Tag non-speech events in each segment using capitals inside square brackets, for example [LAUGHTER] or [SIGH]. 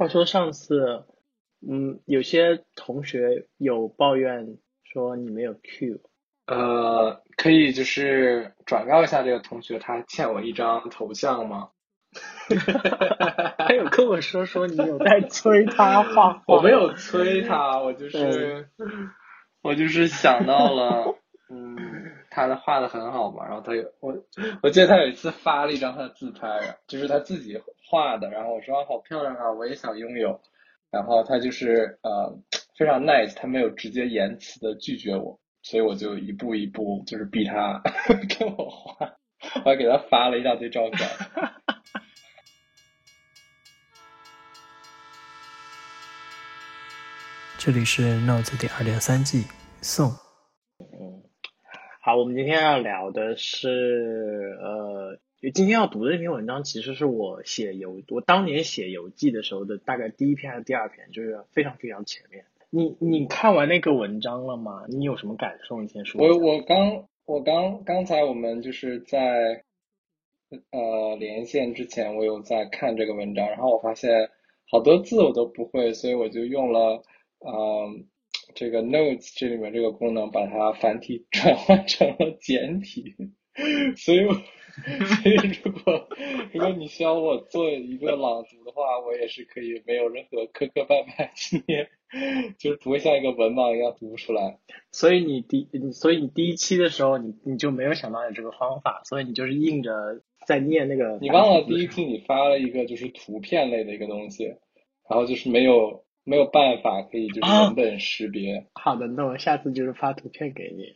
话说上次，嗯，有些同学有抱怨说你没有 Q，呃，可以就是转告一下这个同学，他欠我一张头像吗？[LAUGHS] 他有跟我说说你有在催他画画，我没有催他，我就 [LAUGHS] 是我就是想到了，嗯，他的画的很好嘛，然后他有我我记得他有一次发了一张他的自拍，就是他自己画的，然后我说好漂亮啊，我也想拥有，然后他就是呃非常 nice，他没有直接言辞的拒绝我，所以我就一步一步就是逼他 [LAUGHS] 跟我画，我还给他发了一大堆照片。[LAUGHS] 这里是 Notes 第二点三季送。嗯，好，我们今天要聊的是，呃，今天要读的这篇文章，其实是我写游，我当年写游记的时候的大概第一篇还是第二篇，就是非常非常前面。你你看完那个文章了吗？你有什么感受？你先说。我我刚我刚刚才我们就是在呃连线之前，我有在看这个文章，然后我发现好多字我都不会，所以我就用了。嗯，这个 Notes 这里面这个功能把它繁体 [LAUGHS] 转换成了简体，所以，所以如果如果你需要我做一个朗读的话，我也是可以没有任何磕磕绊绊，今天就是不会像一个文盲一样读不出来。所以你第，所以你第一期的时候，你你就没有想到有这个方法，所以你就是硬着在念那个。你忘了第一期你发了一个就是图片类的一个东西，然后就是没有。没有办法可以就是文本识别。好的，那我下次就是发图片给你。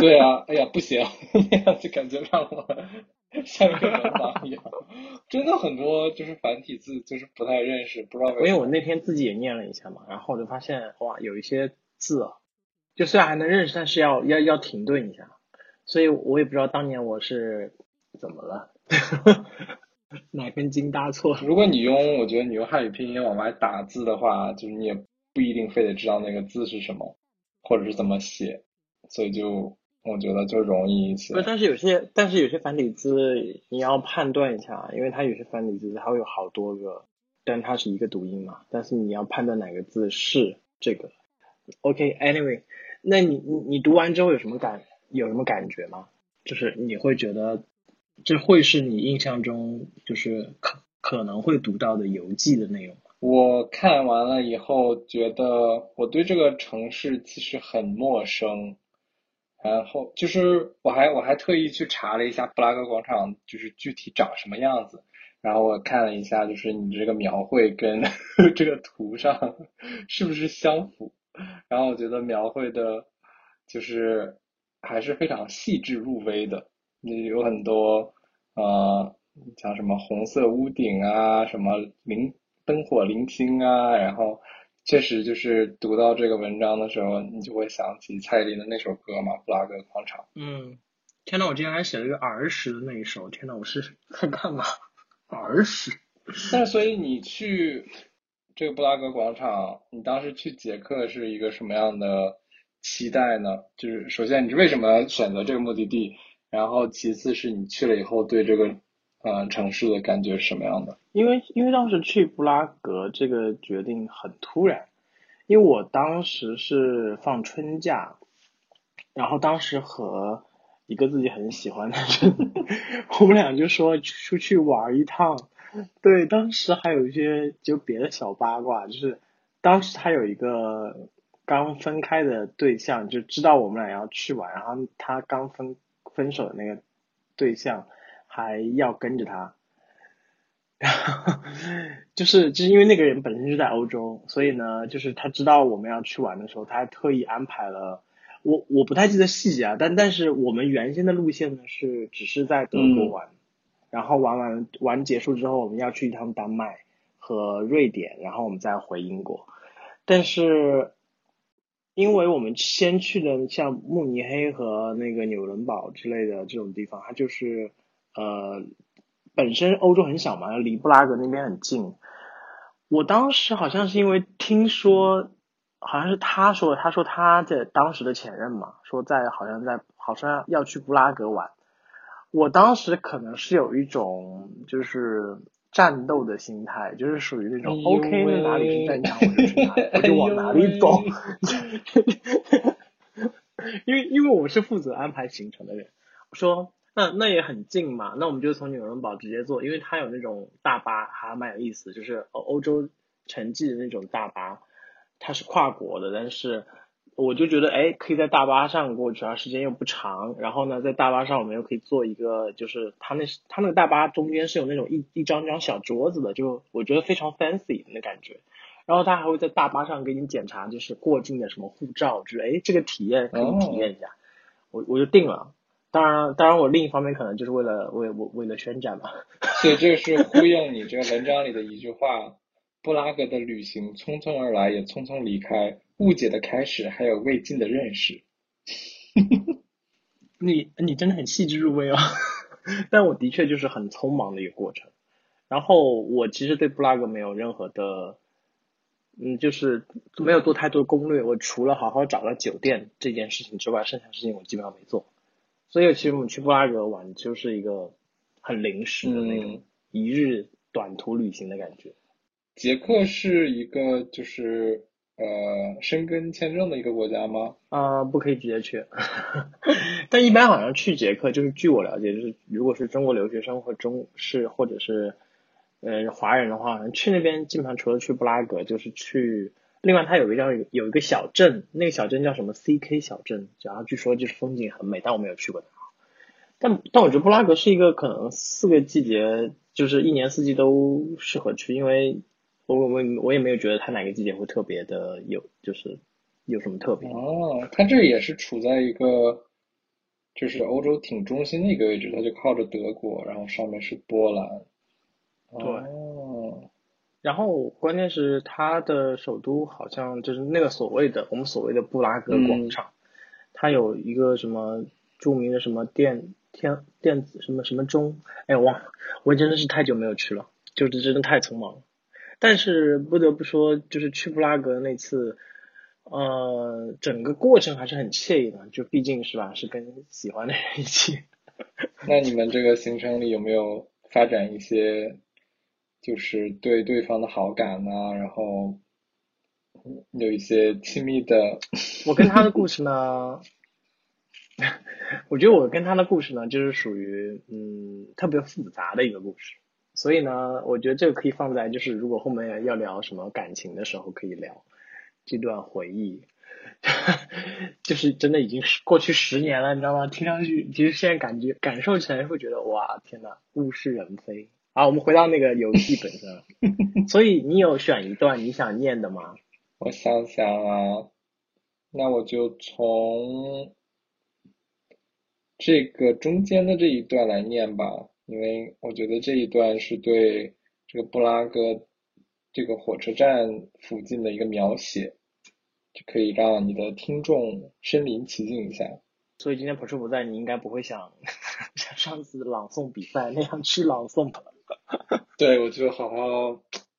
对啊，[LAUGHS] 哎呀，不行，[LAUGHS] 那样子感觉让我 [LAUGHS] 像一个文盲一样。真的很多就是繁体字就是不太认识，不知道为什么。因为我那天自己也念了一下嘛，然后我就发现哇，有一些字啊，就虽然还能认识，但是要要要停顿一下。所以我也不知道当年我是怎么了。[LAUGHS] 哪根筋搭错了？如果你用，我觉得你用汉语拼音往外打字的话，就是你也不一定非得知道那个字是什么，或者是怎么写，所以就我觉得就容易一些。不，但是有些，但是有些繁体字你要判断一下，因为它有些繁体字它会有好多个，但它是一个读音嘛，但是你要判断哪个字是这个。OK，Anyway，那你你你读完之后有什么感有什么感觉吗？就是你会觉得。这会是你印象中就是可可能会读到的游记的内容。我看完了以后，觉得我对这个城市其实很陌生。然后就是我还我还特意去查了一下布拉格广场，就是具体长什么样子。然后我看了一下，就是你这个描绘跟 [LAUGHS] 这个图上是不是相符？然后我觉得描绘的，就是还是非常细致入微的。有很多，呃，像什么红色屋顶啊，什么灵灯火零星啊，然后确实就是读到这个文章的时候，你就会想起蔡依林的那首歌嘛，《布拉格广场》。嗯，天呐，我今天还写了一个儿时的那一首，天呐，我是在干嘛？儿时。那所以你去这个布拉格广场，你当时去捷克是一个什么样的期待呢？就是首先，你是为什么选择这个目的地？然后，其次是你去了以后对这个，呃，城市的感觉是什么样的？因为因为当时去布拉格这个决定很突然，因为我当时是放春假，然后当时和一个自己很喜欢的人，[LAUGHS] 我们俩就说出去玩一趟。对，当时还有一些就别的小八卦，就是当时他有一个刚分开的对象，就知道我们俩要去玩，然后他刚分。分手的那个对象还要跟着他，然后就是就是因为那个人本身就在欧洲，所以呢，就是他知道我们要去玩的时候，他还特意安排了我我不太记得细节啊，但但是我们原先的路线呢是只是在德国玩，然后玩完玩结束之后，我们要去一趟丹麦和瑞典，然后我们再回英国，但是。因为我们先去的像慕尼黑和那个纽伦堡之类的这种地方，它就是呃本身欧洲很小嘛，离布拉格那边很近。我当时好像是因为听说，好像是他说，他说他的当时的前任嘛，说在好像在好像要去布拉格玩。我当时可能是有一种就是战斗的心态，就是属于那种哎 OK，那哪里是战场我就去哪里，我就往哪里走。因为 [LAUGHS] [LAUGHS] 因为我是负责安排行程的人，我说那那也很近嘛，那我们就从纽伦堡直接坐，因为它有那种大巴，还蛮有意思，就是欧欧洲城际的那种大巴，它是跨国的，但是我就觉得哎，可以在大巴上过去啊，时间又不长，然后呢，在大巴上我们又可以坐一个，就是它那它那个大巴中间是有那种一一张张小桌子的，就我觉得非常 fancy 的那感觉。然后他还会在大巴上给你检查，就是过境的什么护照之类，哎，这个体验可以体验一下，我我就定了。当然，当然我另一方面可能就是为了为为为了宣战嘛。[LAUGHS] 所以这是呼应你这个文章里的一句话：布拉格的旅行匆匆而来，也匆匆离开，误解的开始，还有未尽的认识。[LAUGHS] 你你真的很细致入微哦，[LAUGHS] 但我的确就是很匆忙的一个过程。然后我其实对布拉格没有任何的。嗯，就是没有做太多攻略。我除了好好找了酒店这件事情之外，剩下事情我基本上没做。所以其实我们去布拉格玩就是一个很临时的那种一日短途旅行的感觉。捷克是一个就是呃申根签证的一个国家吗？啊、呃，不可以直接去。[LAUGHS] 但一般好像去捷克，就是据我了解，就是如果是中国留学生或中是或者是。呃，华人的话，去那边基本上除了去布拉格，就是去。另外，它有一个叫有一个小镇，那个小镇叫什么 CK 小镇，然后据说就是风景很美，但我没有去过它。但但我觉得布拉格是一个可能四个季节，就是一年四季都适合去，因为我我我也没有觉得它哪个季节会特别的有，就是有什么特别。哦，它这也是处在一个就是欧洲挺中心的一个位置，它就靠着德国，然后上面是波兰。对，哦，然后关键是它的首都好像就是那个所谓的我们所谓的布拉格广场，嗯、它有一个什么著名的什么电天电子什么什么钟，哎我忘了，我真的是太久没有去了，就是真的太匆忙了。但是不得不说，就是去布拉格那次，呃，整个过程还是很惬意的，就毕竟是吧，是跟喜欢的人一起。那你们这个行程里有没有发展一些？就是对对方的好感呐、啊，然后有一些亲密的。我跟他的故事呢，[LAUGHS] 我觉得我跟他的故事呢，就是属于嗯特别复杂的一个故事，所以呢，我觉得这个可以放在就是如果后面要聊什么感情的时候可以聊这段回忆，[LAUGHS] 就是真的已经是过去十年了，你知道吗？听上去其实现在感觉感受起来会觉得哇天呐，物是人非。好，我们回到那个游戏本身。[LAUGHS] 所以你有选一段你想念的吗？我想想啊，那我就从这个中间的这一段来念吧，因为我觉得这一段是对这个布拉格这个火车站附近的一个描写，就可以让你的听众身临其境一下。所以今天朴树不在，你应该不会像 [LAUGHS] 像上次朗诵比赛那样去朗诵吧？[LAUGHS] 对，我就好好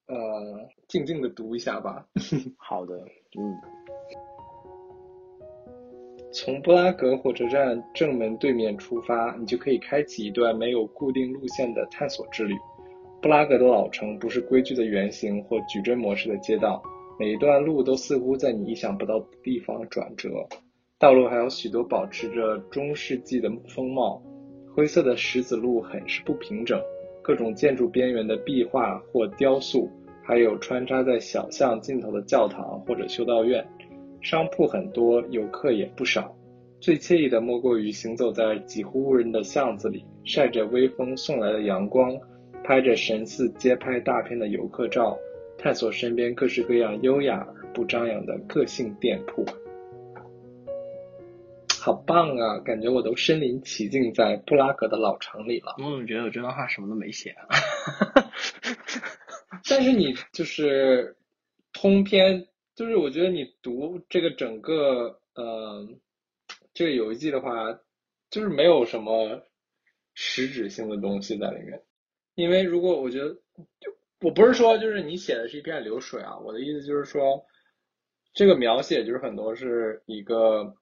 呃静静的读一下吧。[LAUGHS] 好的，嗯。从布拉格火车站正门对面出发，你就可以开启一段没有固定路线的探索之旅。布拉格的老城不是规矩的圆形或矩阵模式的街道，每一段路都似乎在你意想不到的地方转折。道路还有许多保持着中世纪的风貌，灰色的石子路很是不平整。各种建筑边缘的壁画或雕塑，还有穿插在小巷尽头的教堂或者修道院，商铺很多，游客也不少。最惬意的莫过于行走在几乎无人的巷子里，晒着微风送来的阳光，拍着神似街拍大片的游客照，探索身边各式各样优雅而不张扬的个性店铺。好棒啊！感觉我都身临其境在布拉格的老城里了。我怎么觉得我这段话什么都没写啊？[LAUGHS] 但是你就是通篇，就是我觉得你读这个整个呃这个游记的话，就是没有什么实质性的东西在里面。因为如果我觉得，就我不是说就是你写的是一片流水啊，我的意思就是说，这个描写就是很多是一个。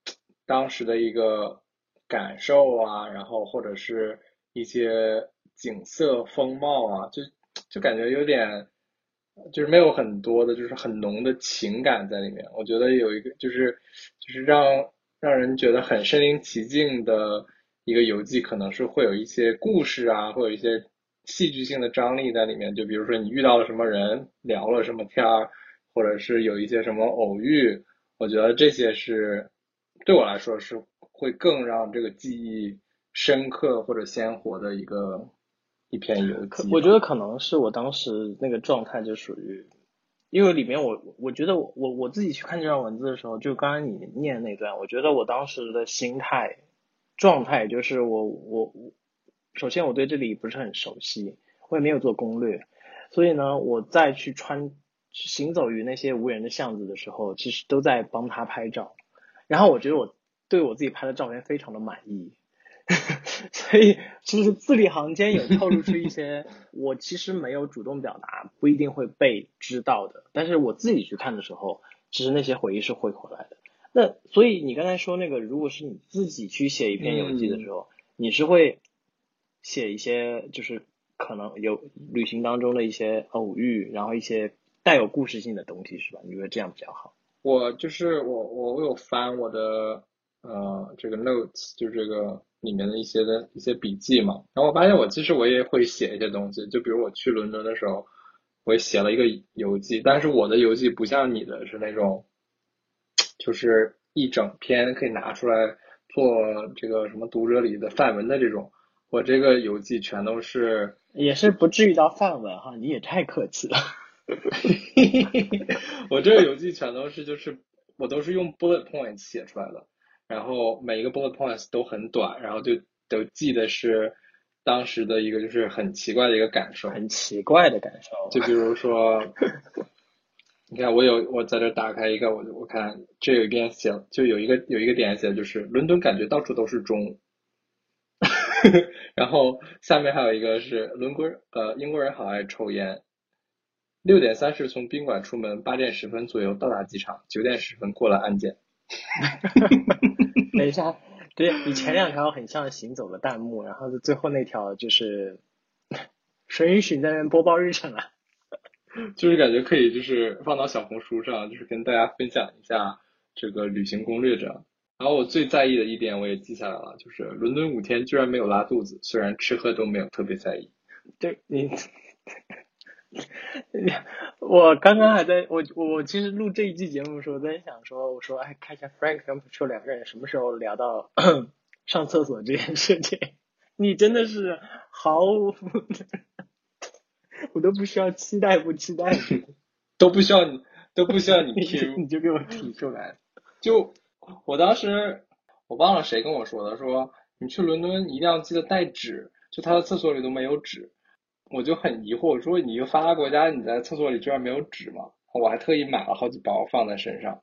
当时的一个感受啊，然后或者是一些景色风貌啊，就就感觉有点，就是没有很多的，就是很浓的情感在里面。我觉得有一个就是就是让让人觉得很身临其境的一个游记，可能是会有一些故事啊，会有一些戏剧性的张力在里面。就比如说你遇到了什么人，聊了什么天儿，或者是有一些什么偶遇，我觉得这些是对我来说是会更让这个记忆深刻或者鲜活的一个。一篇游记，我觉得可能是我当时那个状态就属于，因为里面我我觉得我我自己去看这段文字的时候，就刚刚你念那段，我觉得我当时的心态状态就是我我我，首先我对这里不是很熟悉，我也没有做攻略，所以呢，我再去穿行走于那些无人的巷子的时候，其实都在帮他拍照，然后我觉得我对我自己拍的照片非常的满意。[LAUGHS] 所以就是字里行间有透露出一些 [LAUGHS] 我其实没有主动表达，不一定会被知道的。但是我自己去看的时候，其实那些回忆是会回来的。那所以你刚才说那个，如果是你自己去写一篇游记的时候，你是会写一些就是可能有旅行当中的一些偶遇，然后一些带有故事性的东西，是吧？你觉得这样比较好？我就是我我我有翻我的呃这个 notes，就是这个。里面的一些的一些笔记嘛，然后我发现我其实我也会写一些东西，就比如我去伦敦的时候，我写了一个游记，但是我的游记不像你的是那种，就是一整篇可以拿出来做这个什么读者里的范文的这种，我这个游记全都是，也是不至于到范文哈，你也太客气了，[LAUGHS] 我这个游记全都是就是我都是用 bullet points 写出来的。然后每一个 bullet points 都很短，然后就都记得是当时的一个就是很奇怪的一个感受，很奇怪的感受。就比如说，[LAUGHS] 你看我有我在这打开一个，我我看这有一边写，就有一个有一个点写就是伦敦感觉到处都是钟，[LAUGHS] 然后下面还有一个是伦敦呃英国人好爱抽烟，六点三十从宾馆出门，八点十分左右到达机场，九点十分过了安检。[LAUGHS] 等一下，对你前两条很像行走的弹幕，然后最后那条就是谁允许你在那边播报日程啊？[LAUGHS] 就是感觉可以，就是放到小红书上，就是跟大家分享一下这个旅行攻略这样。然后我最在意的一点我也记下来了，就是伦敦五天居然没有拉肚子，虽然吃喝都没有特别在意。对你。[LAUGHS] 我刚刚还在我我其实录这一期节目的时候，在想说，我说哎，看一下 Frank 跟 Patrol 两个人什么时候聊到 [COUGHS] 上厕所这件事情。[LAUGHS] 你真的是毫无，[LAUGHS] 我都不需要期待不期待，都不需要你都不需要你 Q，你就给我提出来。就我当时我忘了谁跟我说的，说你去伦敦一定要记得带纸，就他的厕所里都没有纸。我就很疑惑，说你一个发达国家，你在厕所里居然没有纸吗？我还特意买了好几包放在身上。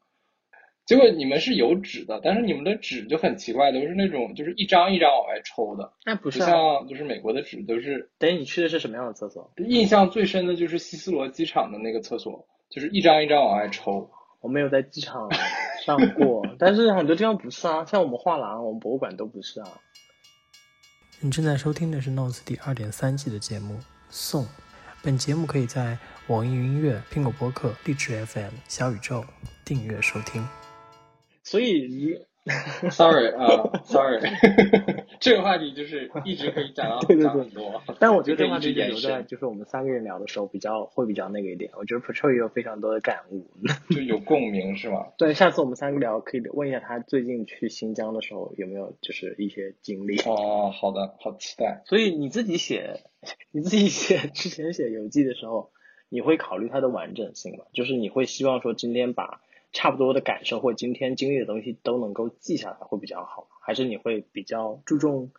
结果你们是有纸的，但是你们的纸就很奇怪，都是那种就是一张一张往外抽的。那不是像就是美国的纸都是。等你去的是什么样的厕所？印象最深的就是希斯罗机场的那个厕所，就是一张一张往外抽。我没有在机场上过，[LAUGHS] 但是很多地方不是啊，像我们画廊、我们博物馆都不是啊。你正在收听的是《Notes》第二点三季的节目。送，本节目可以在网易云音乐、苹果播客、荔枝 FM、小宇宙订阅收听。所以你。[LAUGHS] Sorry 啊，Sorry，[LAUGHS] 这个话题就是一直可以讲到 [LAUGHS] 讲很多。但我觉得这个话题留在就是我们三个人聊的时候比较会比较那个一点。我觉得 Patrol 也有非常多的感悟，就有共鸣是吗？对，下次我们三个聊可以问一下他最近去新疆的时候有没有就是一些经历。哦，好的，好期待。所以你自己写，你自己写之前写游记的时候，你会考虑它的完整性吗？就是你会希望说今天把。差不多的感受或今天经历的东西都能够记下来会比较好，还是你会比较注重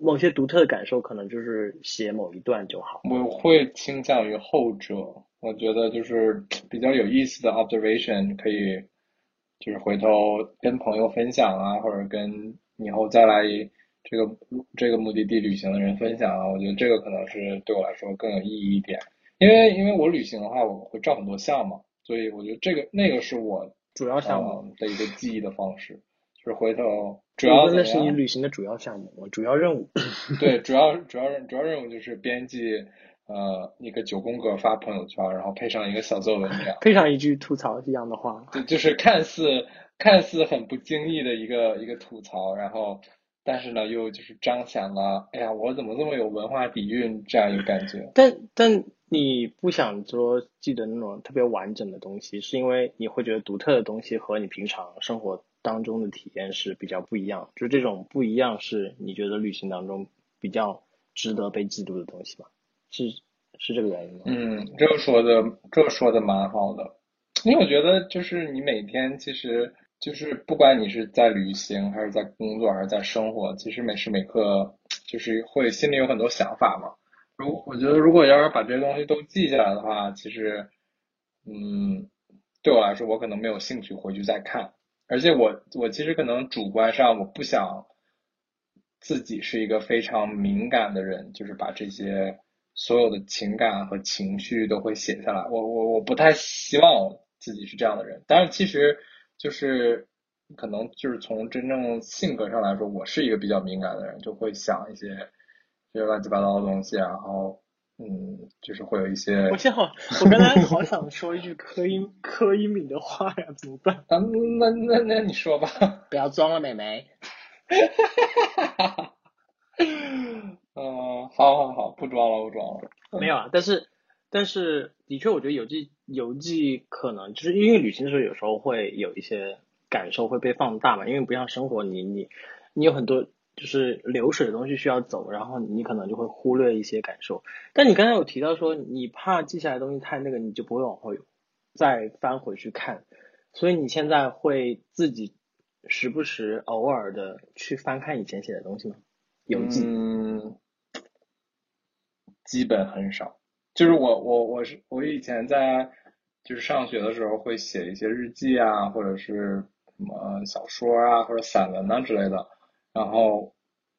某些独特的感受，可能就是写某一段就好。我会倾向于后者，我觉得就是 [TSK] 比较有意思的 observation 可以，就是回头跟朋友分享啊，或者跟以后再来这个这个目的地旅行的人分享啊，我觉得这个可能是对我来说更有意义一点，因为因为我旅行的话，我会照很多相嘛。所以我觉得这个那个是我主要项目的一个记忆的方式，就是回头主要那是你旅行的主要项目，我主要任务。对，主要主要主要任务就是编辑，呃一个九宫格发朋友圈，然后配上一个小作文这样，配上一句吐槽一样的话，对就是看似看似很不经意的一个一个吐槽，然后但是呢又就是彰显了，哎呀我怎么这么有文化底蕴这样一个感觉。但但你不想说记得那种特别完整的东西，是因为你会觉得独特的东西和你平常生活当中的体验是比较不一样，就这种不一样是你觉得旅行当中比较值得被记录的东西吗？是是这个原因吗？嗯，这说的这说的蛮好的，因为我觉得就是你每天其实就是不管你是在旅行还是在工作还是在生活，其实每时每刻就是会心里有很多想法嘛。如我觉得如果要是把这些东西都记下来的话，其实嗯对我来说我可能没有兴趣回去再看，而且我我其实可能主观上我不想自己是一个非常敏感的人，就是把这些。所有的情感和情绪都会写下来。我我我不太希望自己是这样的人，但是其实就是可能就是从真正性格上来说，我是一个比较敏感的人，就会想一些些乱七八糟的东西，然后嗯，就是会有一些。我幸好，我刚才好想说一句柯一柯一敏的话呀，怎么办？啊，那那那你说吧。[LAUGHS] 不要装了，美眉。哈哈哈哈哈。嗯，好好好，不装了，不装了。没有啊，但是但是的确，我觉得游记游记可能就是因为旅行的时候，有时候会有一些感受会被放大嘛，因为不像生活，你你你有很多就是流水的东西需要走，然后你可能就会忽略一些感受。但你刚才有提到说，你怕记下来的东西太那个，你就不会往后再翻回去看，所以你现在会自己时不时偶尔的去翻看以前写的东西吗？游记。嗯。基本很少，就是我我我是我以前在就是上学的时候会写一些日记啊，或者是什么小说啊或者散文啊之类的，然后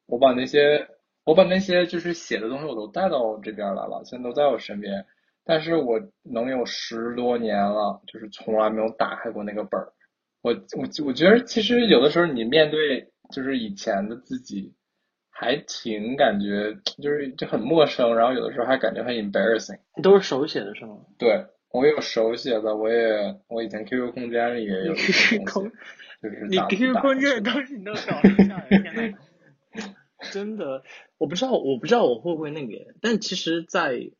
我把那些我把那些就是写的东西我都带到这边来了，现在都在我身边，但是我能有十多年了，就是从来没有打开过那个本儿。我我我觉得其实有的时候你面对就是以前的自己。还挺感觉就是就很陌生，然后有的时候还感觉很 embarrassing。你都是手写的是吗？对，我有手写的，我也我以前 QQ 空间里也有。你 QQ 空间的东西你都搞了下来，天呐。[LAUGHS] 真的，我不知道，我不知道我会不会那个，但其实，在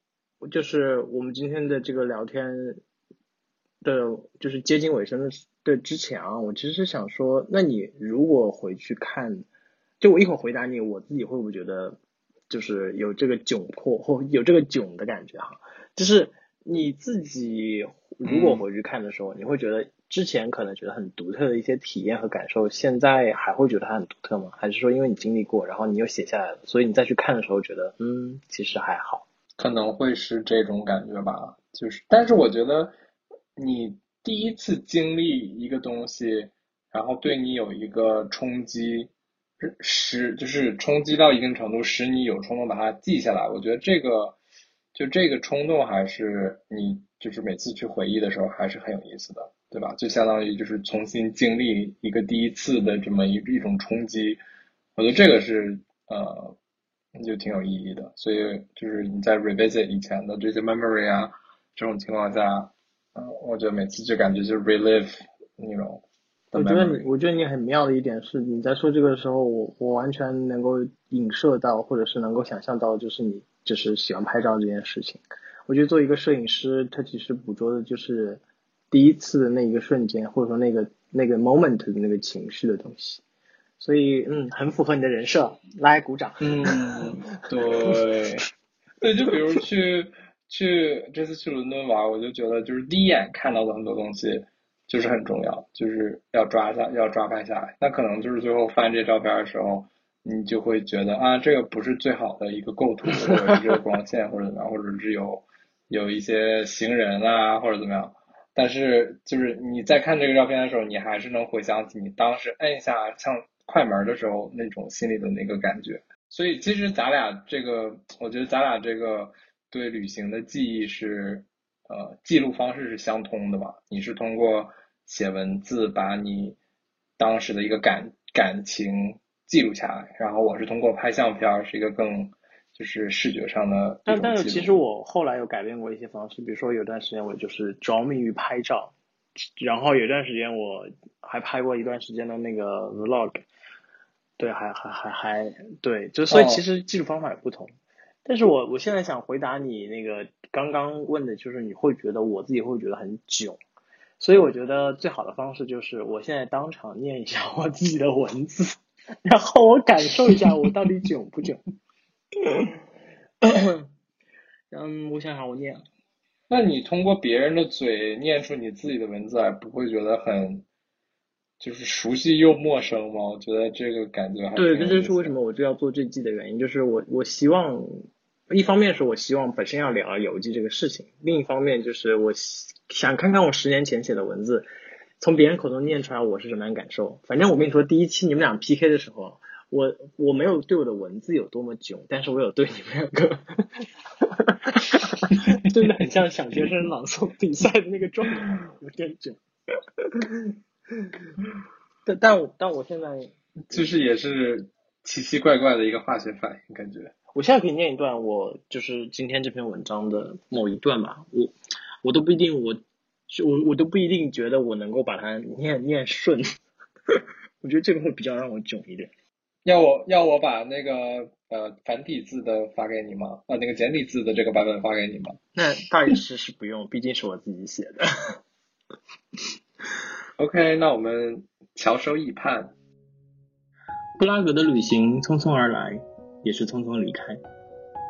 就是我们今天的这个聊天的，就是接近尾声的的之前啊，我其实是想说，那你如果回去看。就我一会儿回答你，我自己会不会觉得就是有这个窘迫或有这个窘的感觉哈？就是你自己如果回去看的时候，你会觉得之前可能觉得很独特的一些体验和感受，现在还会觉得它很独特吗？还是说因为你经历过，然后你又写下来了，所以你再去看的时候觉得嗯，其实还好？可能会是这种感觉吧。就是，但是我觉得你第一次经历一个东西，然后对你有一个冲击。使就是冲击到一定程度，使你有冲动把它记下来。我觉得这个就这个冲动还是你就是每次去回忆的时候还是很有意思的，对吧？就相当于就是重新经历一个第一次的这么一一种冲击。我觉得这个是呃就挺有意义的。所以就是你在 revisit 以前的这些 memory 啊这种情况下，嗯，我觉得每次就感觉就 relive 那种。我觉得你，我觉得你很妙的一点是，你在说这个的时候，我我完全能够影射到，或者是能够想象到，就是你就是喜欢拍照这件事情。我觉得作为一个摄影师，他其实捕捉的就是第一次的那一个瞬间，或者说那个那个 moment 的那个情绪的东西。所以，嗯，很符合你的人设，来鼓掌。嗯，[LAUGHS] 对，对，就比如去去这次去伦敦玩，我就觉得就是第一眼看到的很多东西。就是很重要，就是要抓下，要抓拍下来。那可能就是最后翻这照片的时候，你就会觉得啊，这个不是最好的一个构图，或者是光线，或者怎么样，或者是有有一些行人啊，或者怎么样。但是就是你在看这个照片的时候，你还是能回想起你当时摁下像快门的时候那种心里的那个感觉。所以其实咱俩这个，我觉得咱俩这个对旅行的记忆是。呃，记录方式是相通的吧？你是通过写文字把你当时的一个感感情记录下来，然后我是通过拍相片，是一个更就是视觉上的一但但是其实我后来有改变过一些方式，比如说有段时间我就是着迷于拍照，然后有段时间我还拍过一段时间的那个 vlog，对，还还还还对，就所以哦其实技术方法也不同。但是我我现在想回答你那个刚刚问的，就是你会觉得我自己会觉得很囧，所以我觉得最好的方式就是我现在当场念一下我自己的文字，[LAUGHS] 然后我感受一下我到底囧不囧。[COUGHS] 嗯，我想想，我念，那你通过别人的嘴念出你自己的文字来，不会觉得很就是熟悉又陌生嘛？我觉得这个感觉还对，这就是为什么我就要做这季的原因，就是我我希望，一方面是我希望本身要聊游记这个事情，另一方面就是我希想看看我十年前写的文字，从别人口中念出来我是什么样感受。反正我跟你说，第一期你们俩 PK 的时候，我我没有对我的文字有多么囧，但是我有对你们两个，[LAUGHS] 真的很像小学生朗诵比赛的那个状态，有点囧。[LAUGHS] 但但我但我现在就是也是奇奇怪怪的一个化学反应，感觉。我现在可以念一段我就是今天这篇文章的某一段吧，我我都不一定我我我都不一定觉得我能够把它念念顺，[LAUGHS] 我觉得这个会比较让我囧一点。要我要我把那个呃繁体字的发给你吗？呃，那个简体字的这个版本发给你吗？那大意是是不用，毕竟是我自己写的。OK，那我们翘首以盼。布拉格的旅行匆匆而来，也是匆匆离开。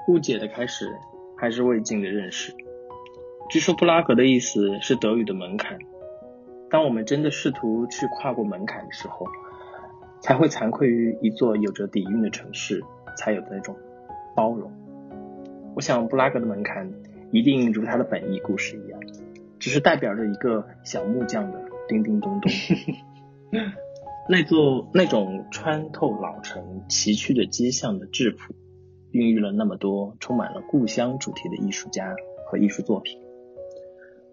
误解的开始，还是未尽的认识。据说布拉格的意思是德语的门槛。当我们真的试图去跨过门槛的时候，才会惭愧于一座有着底蕴的城市才有的那种包容。我想布拉格的门槛一定如它的本意故事一样，只是代表着一个小木匠的叮叮咚咚。[LAUGHS] 那座那种穿透老城崎岖的街巷的质朴，孕育了那么多充满了故乡主题的艺术家和艺术作品。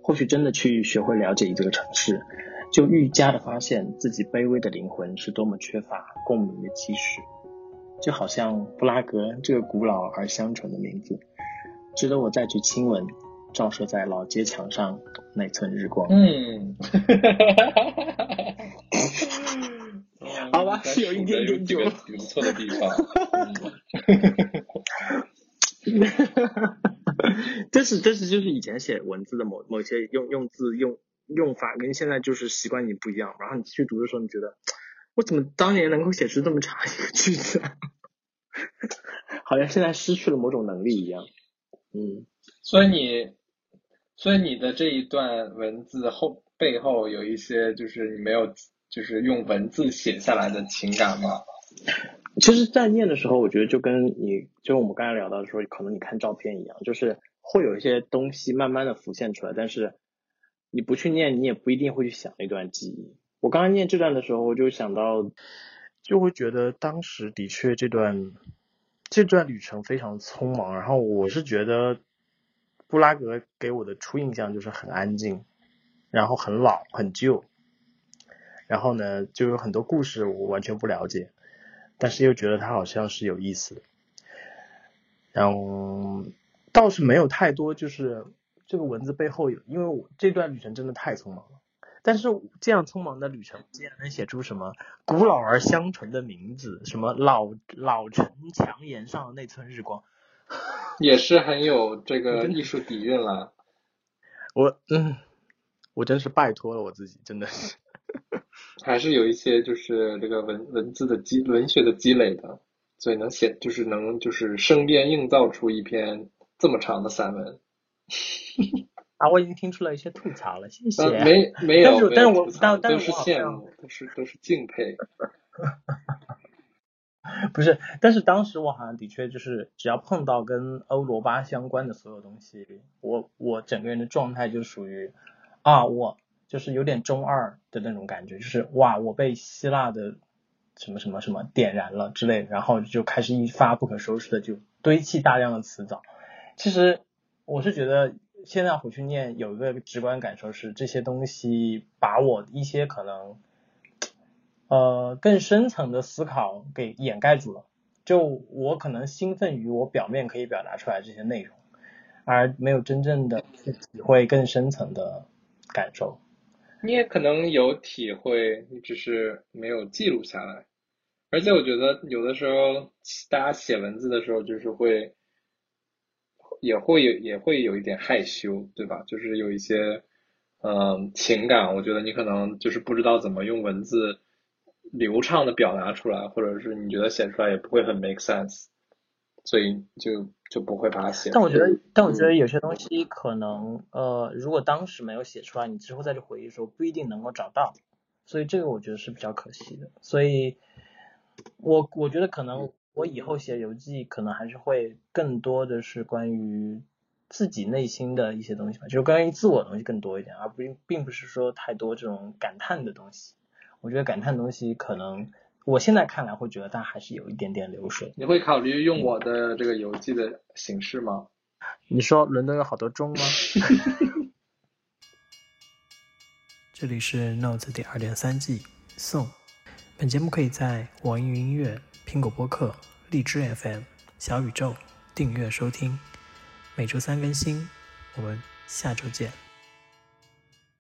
或许真的去学会了解这个城市，就愈加的发现自己卑微的灵魂是多么缺乏共鸣的基石。就好像布拉格这个古老而香醇的名字，值得我再去亲吻照射在老街墙上那寸日光。嗯，[LAUGHS] 好吧是有一点点几个久挺不错的地方。[LAUGHS] 这是这是就是以前写文字的某某些用用字用用法跟现在就是习惯你不一样，然后你去读的时候，你觉得我怎么当年能够写出这么长一个句子啊？[LAUGHS] 好像现在失去了某种能力一样。嗯，所以你，所以你的这一段文字后背后有一些就是你没有就是用文字写下来的情感吗？其实，在念的时候，我觉得就跟你就我们刚才聊到说，可能你看照片一样，就是会有一些东西慢慢的浮现出来，但是你不去念，你也不一定会去想那段记忆。我刚刚念这段的时候，我就想到，就会觉得当时的确这段这段旅程非常匆忙，然后我是觉得布拉格给我的初印象就是很安静，然后很老很旧，然后呢，就有很多故事我完全不了解。但是又觉得它好像是有意思的，然后倒是没有太多，就是这个文字背后有，因为我这段旅程真的太匆忙了。但是这样匆忙的旅程，竟然能写出什么古老而香醇的名字，什么老老城墙沿上的那寸日光，也是很有这个艺术底蕴了。[LAUGHS] 我嗯，我真是拜托了我自己，真的是。[LAUGHS] 还是有一些就是这个文文字的积文学的积累的，所以能写就是能就是生编硬造出一篇这么长的散文。[LAUGHS] 啊，我已经听出了一些吐槽了，谢谢。呃、没没有，但是但是我但但都是是我好像羡慕，都是都是敬佩。[LAUGHS] 不是，但是当时我好像的确就是，只要碰到跟欧罗巴相关的所有东西，我我整个人的状态就属于啊，我就是有点中二的那种感觉，就是哇，我被希腊的什么什么什么点燃了之类的，然后就开始一发不可收拾的就堆砌大量的词藻。其实我是觉得现在回去念，有一个直观感受是，这些东西把我一些可能。呃，更深层的思考给掩盖住了，就我可能兴奋于我表面可以表达出来这些内容，而没有真正的去体会更深层的感受。你也可能有体会，你只是没有记录下来。而且我觉得有的时候大家写文字的时候，就是会也会有也会有一点害羞，对吧？就是有一些嗯情感，我觉得你可能就是不知道怎么用文字流畅的表达出来，或者是你觉得写出来也不会很 make sense，所以就就不会把它写。但我觉得，但我觉得有些东西可能呃，如果当时没有写出来，你之后再去回忆的时候不一定能够找到，所以这个我觉得是比较可惜的。所以。我我觉得可能我以后写游记，可能还是会更多的是关于自己内心的一些东西吧，就是关于自我的东西更多一点，而不并不是说太多这种感叹的东西。我觉得感叹东西可能我现在看来会觉得它还是有一点点流水。你会考虑用我的这个邮寄的形式吗？你说伦敦有好多钟吗？[LAUGHS] 这里是 Notes 第二点三季送。本节目可以在网易云音乐、苹果播客、荔枝 FM、小宇宙订阅收听，每周三更新。我们下周见。